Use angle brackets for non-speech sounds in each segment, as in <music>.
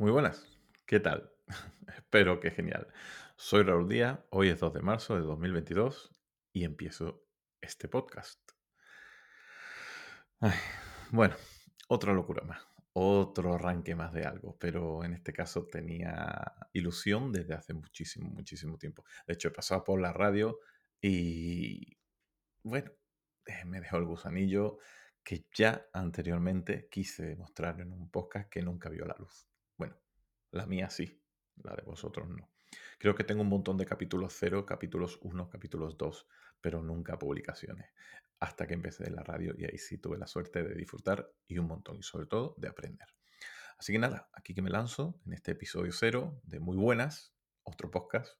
Muy buenas, ¿qué tal? <laughs> Espero que genial. Soy Raúl Díaz, hoy es 2 de marzo de 2022 y empiezo este podcast. Bueno, otra locura más, otro arranque más de algo, pero en este caso tenía ilusión desde hace muchísimo, muchísimo tiempo. De hecho, he pasado por la radio y, bueno, eh, me dejó el gusanillo que ya anteriormente quise demostrar en un podcast que nunca vio la luz. La mía sí, la de vosotros no. Creo que tengo un montón de capítulos 0, capítulos 1, capítulos 2, pero nunca publicaciones. Hasta que empecé en la radio y ahí sí tuve la suerte de disfrutar y un montón, y sobre todo de aprender. Así que nada, aquí que me lanzo en este episodio 0 de Muy Buenas, otro podcast.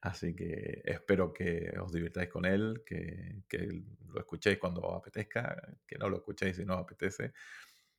Así que espero que os divirtáis con él, que, que lo escuchéis cuando os apetezca, que no lo escuchéis si no os apetece.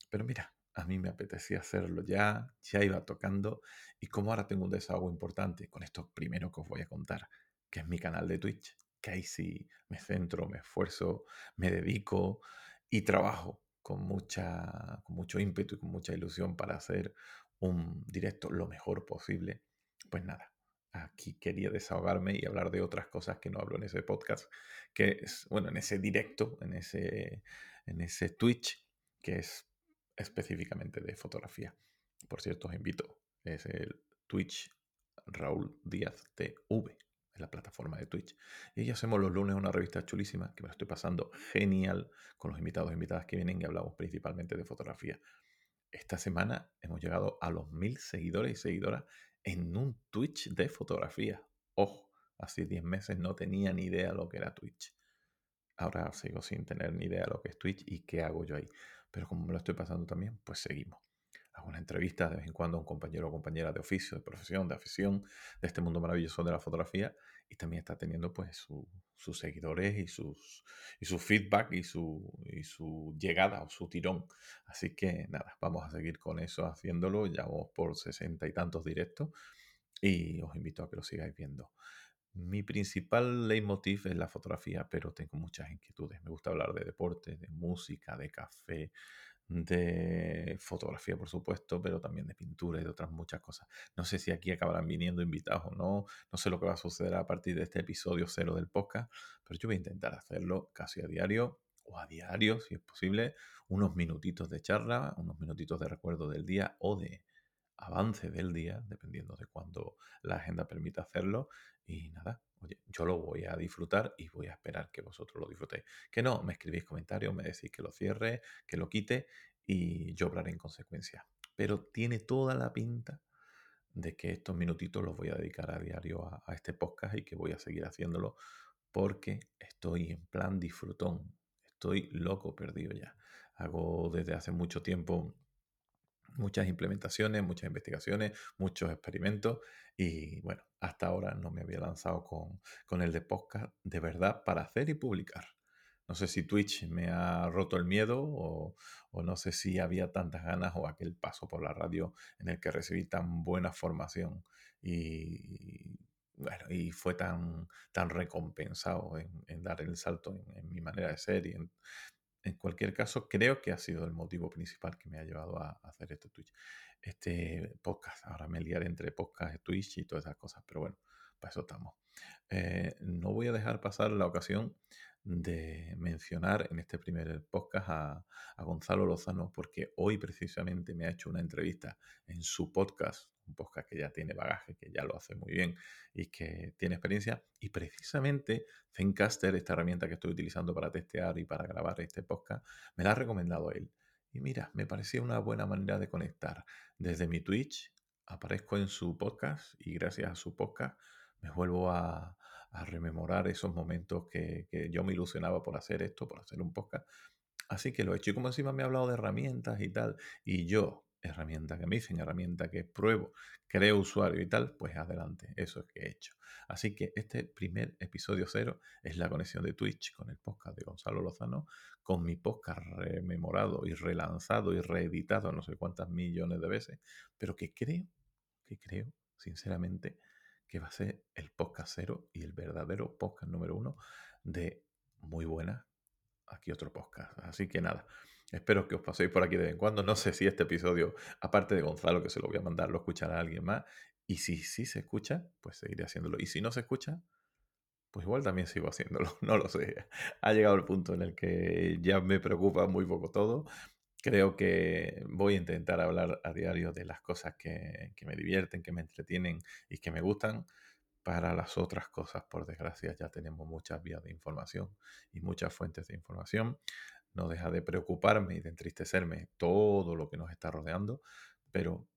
Pero mira, a mí me apetecía hacerlo ya, ya iba tocando y como ahora tengo un desahogo importante con esto primero que os voy a contar, que es mi canal de Twitch, que ahí sí me centro, me esfuerzo, me dedico y trabajo con, mucha, con mucho ímpetu y con mucha ilusión para hacer un directo lo mejor posible. Pues nada, aquí quería desahogarme y hablar de otras cosas que no hablo en ese podcast, que es, bueno, en ese directo, en ese, en ese Twitch, que es específicamente de fotografía. Por cierto, os invito, es el Twitch Raúl Díaz TV, en la plataforma de Twitch. Y hacemos los lunes una revista chulísima que me estoy pasando genial con los invitados e invitadas que vienen y hablamos principalmente de fotografía. Esta semana hemos llegado a los mil seguidores y seguidoras en un Twitch de fotografía. Ojo, hace 10 meses no tenía ni idea lo que era Twitch. Ahora sigo sin tener ni idea lo que es Twitch y qué hago yo ahí pero como me lo estoy pasando también, pues seguimos. Hago una entrevista de vez en cuando a un compañero o compañera de oficio, de profesión, de afición, de este mundo maravilloso de la fotografía y también está teniendo pues sus seguidores y, sus, y su feedback y su, y su llegada o su tirón. Así que nada, vamos a seguir con eso haciéndolo. Ya vamos por sesenta y tantos directos y os invito a que lo sigáis viendo. Mi principal leitmotiv es la fotografía, pero tengo muchas inquietudes. Me gusta hablar de deporte, de música, de café, de fotografía, por supuesto, pero también de pintura y de otras muchas cosas. No sé si aquí acabarán viniendo invitados o no. No sé lo que va a suceder a partir de este episodio cero del podcast, pero yo voy a intentar hacerlo casi a diario o a diario, si es posible, unos minutitos de charla, unos minutitos de recuerdo del día o de avance del día, dependiendo de cuándo la agenda permita hacerlo. Y nada, oye, yo lo voy a disfrutar y voy a esperar que vosotros lo disfrutéis. Que no, me escribís comentarios, me decís que lo cierre, que lo quite y yo obraré en consecuencia. Pero tiene toda la pinta de que estos minutitos los voy a dedicar a diario a, a este podcast y que voy a seguir haciéndolo porque estoy en plan disfrutón. Estoy loco perdido ya. Hago desde hace mucho tiempo muchas implementaciones, muchas investigaciones, muchos experimentos y bueno, hasta ahora no me había lanzado con, con, el de podcast de verdad para hacer y publicar. No sé si Twitch me ha roto el miedo o, no sé si había tantas ganas o aquel paso por la radio en el que recibí tan buena formación y, bueno, y fue tan, tan recompensado en, en dar el salto en, en, mi manera de ser y en, en cualquier caso, creo que ha sido el motivo principal que me ha llevado a, hacer este Twitch. Este podcast, ahora me liaré entre podcast, Twitch y todas esas cosas, pero bueno, para eso estamos. Eh, no voy a dejar pasar la ocasión de mencionar en este primer podcast a, a, Gonzalo Lozano, porque hoy precisamente me ha hecho una entrevista en su podcast, un podcast que ya tiene bagaje, que ya lo hace muy bien y que tiene experiencia. Y precisamente Zencaster, esta herramienta que estoy utilizando para testear y para grabar este podcast, me la ha recomendado él. Y mira, me parecía una buena manera de conectar. Desde mi Twitch aparezco en su podcast y gracias a su podcast me vuelvo a, rememorar esos momentos que, que, yo me ilusionaba por hacer esto, por hacer un podcast. Así que lo he hecho y como encima me ha hablado de herramientas y tal, y yo, herramienta que me dicen, herramienta que pruebo, creo usuario y tal, pues adelante, eso es que he hecho. Así que este primer episodio cero es la conexión de Twitch con el podcast de Gonzalo Lozano, con mi podcast rememorado y relanzado y reeditado no sé cuántas millones de veces, pero que creo, que creo, sinceramente, que va a ser el podcast cero y el verdadero podcast número uno de muy buena. Aquí otro podcast. Así que nada, Espero que os paséis por aquí de vez en cuando. No sé si este episodio, aparte de Gonzalo, que se lo voy a mandar, lo escuchará alguien más. Y si sí se escucha, pues seguiré haciéndolo. Y si no se escucha, pues igual también sigo haciéndolo. <laughs> No lo sé. Ha llegado el punto en el que ya me preocupa muy poco todo. Creo que voy a intentar hablar a diario de las cosas que, que me divierten, que me entretienen y que me gustan. Para las otras cosas, por desgracia, ya tenemos muchas vías de información y muchas fuentes de información. No deja de preocuparme y de entristecerme todo lo que nos está rodeando, pero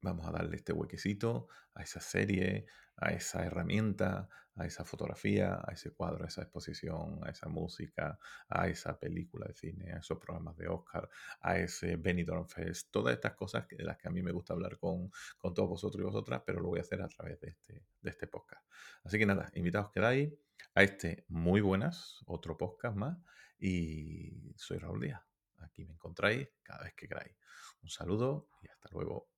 vamos a darle este huequecito a esa serie, a esa herramienta, a esa fotografía, a ese cuadro, a esa exposición, a esa música, a esa película de cine, a esos programas de Oscar, a ese Benidorm Fest, todas estas cosas de las que a mí me gusta hablar con, con todos vosotros y vosotras, pero lo voy a hacer a través de este, de este podcast. Así que nada, invitados quedáis a este Muy Buenas, otro podcast más, y soy Raúl Díaz. Aquí me encontráis cada vez que queráis. Un saludo y hasta luego.